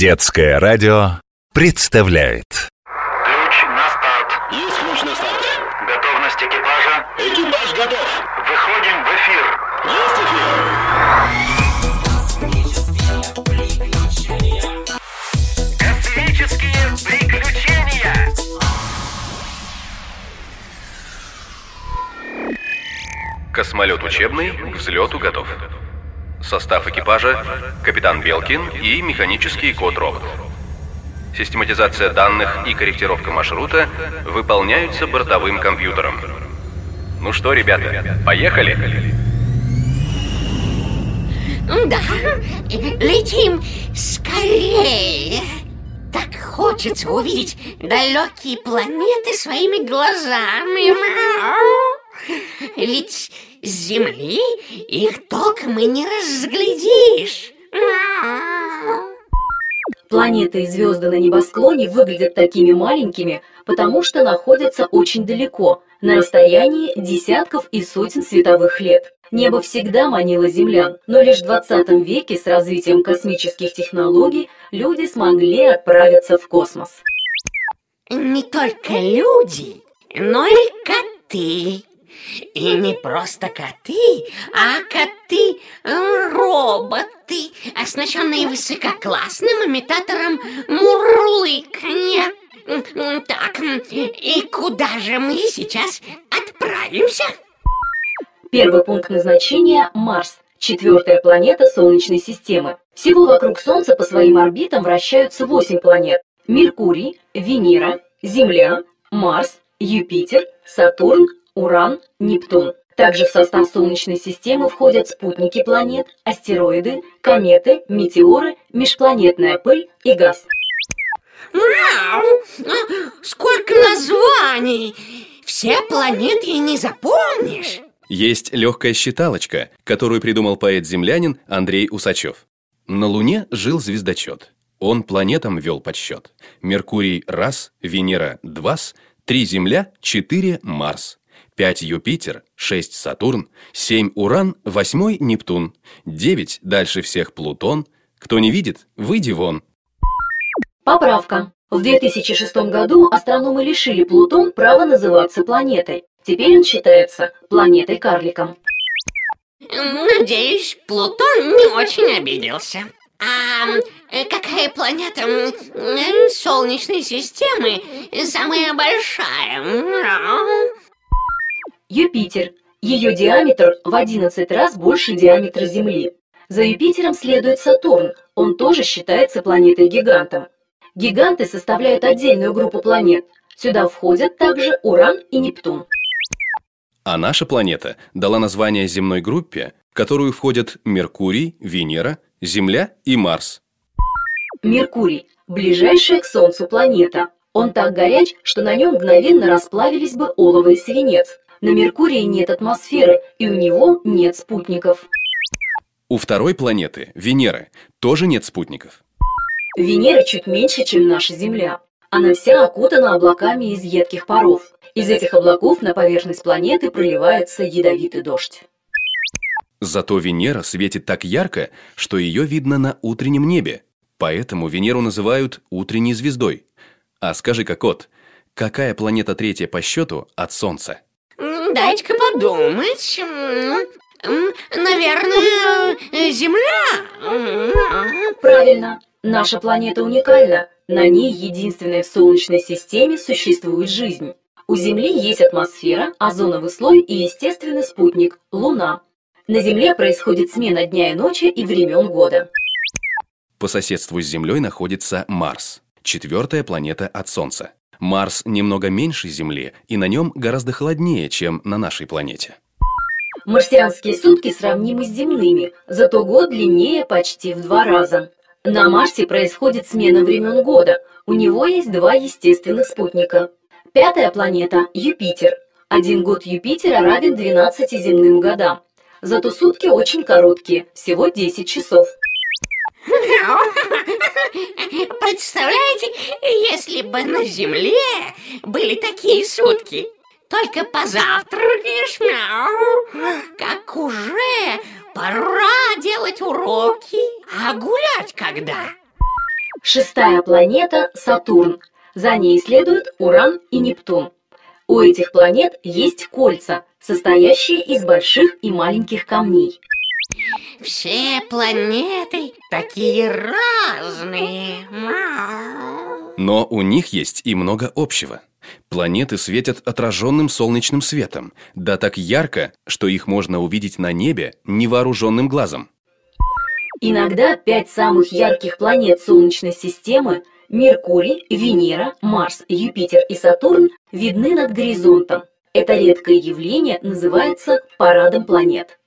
Детское радио представляет Ключ на старт. Есть ключ на старт. Готовность экипажа. Экипаж готов. Выходим в эфир. Есть эфир. Космические приключения. Космолет учебный к взлету готов. Состав экипажа – капитан Белкин и механический кот-робот. Систематизация данных и корректировка маршрута выполняются бортовым компьютером. Ну что, ребята, поехали? Да, летим скорее. Так хочется увидеть далекие планеты своими глазами. Ведь с Земли их толком и не разглядишь. Планеты и звезды на небосклоне выглядят такими маленькими, потому что находятся очень далеко, на расстоянии десятков и сотен световых лет. Небо всегда манило землян, но лишь в 20 веке с развитием космических технологий люди смогли отправиться в космос. Не только люди, но и коты. И не просто коты, а коты-роботы, оснащенные высококлассным имитатором мурлыканья. Так, и куда же мы сейчас отправимся? Первый пункт назначения – Марс, четвертая планета Солнечной системы. Всего вокруг Солнца по своим орбитам вращаются восемь планет – Меркурий, Венера, Земля, Марс, Юпитер, Сатурн, Уран, Нептун. Также в состав Солнечной системы входят спутники планет, астероиды, кометы, метеоры, межпланетная пыль и газ. Мяу! Сколько названий! Все планеты и не запомнишь. Есть легкая считалочка, которую придумал поэт-землянин Андрей Усачев. На Луне жил звездочет. Он планетам вел подсчет. Меркурий – раз, Венера – двас, три Земля, четыре Марс, пять Юпитер, шесть Сатурн, семь Уран, восьмой Нептун, девять дальше всех Плутон. Кто не видит, выйди вон. Поправка. В 2006 году астрономы лишили Плутон права называться планетой. Теперь он считается планетой-карликом. Надеюсь, Плутон не очень обиделся. А э, какая планета э, Солнечной системы самая большая? Юпитер. Ее диаметр в 11 раз больше диаметра Земли. За Юпитером следует Сатурн, он тоже считается планетой-гигантом. Гиганты составляют отдельную группу планет. Сюда входят также Уран и Нептун. А наша планета дала название земной группе, в которую входят Меркурий, Венера, Земля и Марс. Меркурий – ближайшая к Солнцу планета. Он так горяч, что на нем мгновенно расплавились бы олово и свинец. На Меркурии нет атмосферы, и у него нет спутников. У второй планеты, Венеры, тоже нет спутников. Венера чуть меньше, чем наша Земля. Она вся окутана облаками из едких паров. Из этих облаков на поверхность планеты проливается ядовитый дождь. Зато Венера светит так ярко, что ее видно на утреннем небе. Поэтому Венеру называют утренней звездой. А скажи-ка, кот, какая планета третья по счету от Солнца? М, Дайте-ка подумать. Наверное, Земля. Правильно. Наша планета уникальна. На ней единственной в Солнечной системе существует жизнь. У Земли есть атмосфера, озоновый слой и естественный спутник – Луна. На Земле происходит смена дня и ночи и времен года. По соседству с Землей находится Марс, четвертая планета от Солнца. Марс немного меньше Земли, и на нем гораздо холоднее, чем на нашей планете. Марсианские сутки сравнимы с земными, зато год длиннее почти в два раза. На Марсе происходит смена времен года. У него есть два естественных спутника. Пятая планета – Юпитер. Один год Юпитера равен 12 земным годам. Зато сутки очень короткие, всего 10 часов. Представляете, если бы на Земле были такие сутки, только позавтракаешь, мяу, как уже пора делать уроки, а гулять когда? Шестая планета – Сатурн. За ней следуют Уран и Нептун. У этих планет есть кольца, состоящие из больших и маленьких камней. Все планеты такие разные. Но у них есть и много общего. Планеты светят отраженным солнечным светом, да так ярко, что их можно увидеть на небе невооруженным глазом. Иногда пять самых ярких планет Солнечной системы – Меркурий, Венера, Марс, Юпитер и Сатурн – видны над горизонтом. Это редкое явление называется парадом планет.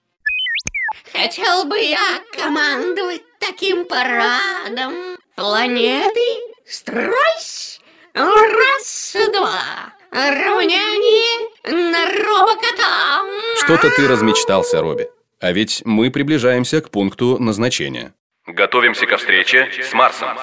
Хотел бы я командовать таким парадом. Планеты, стройсь! Раз, два. Равняние на робокота. Что-то ты размечтался, Робби. А ведь мы приближаемся к пункту назначения. Готовимся ко встрече с Марсом.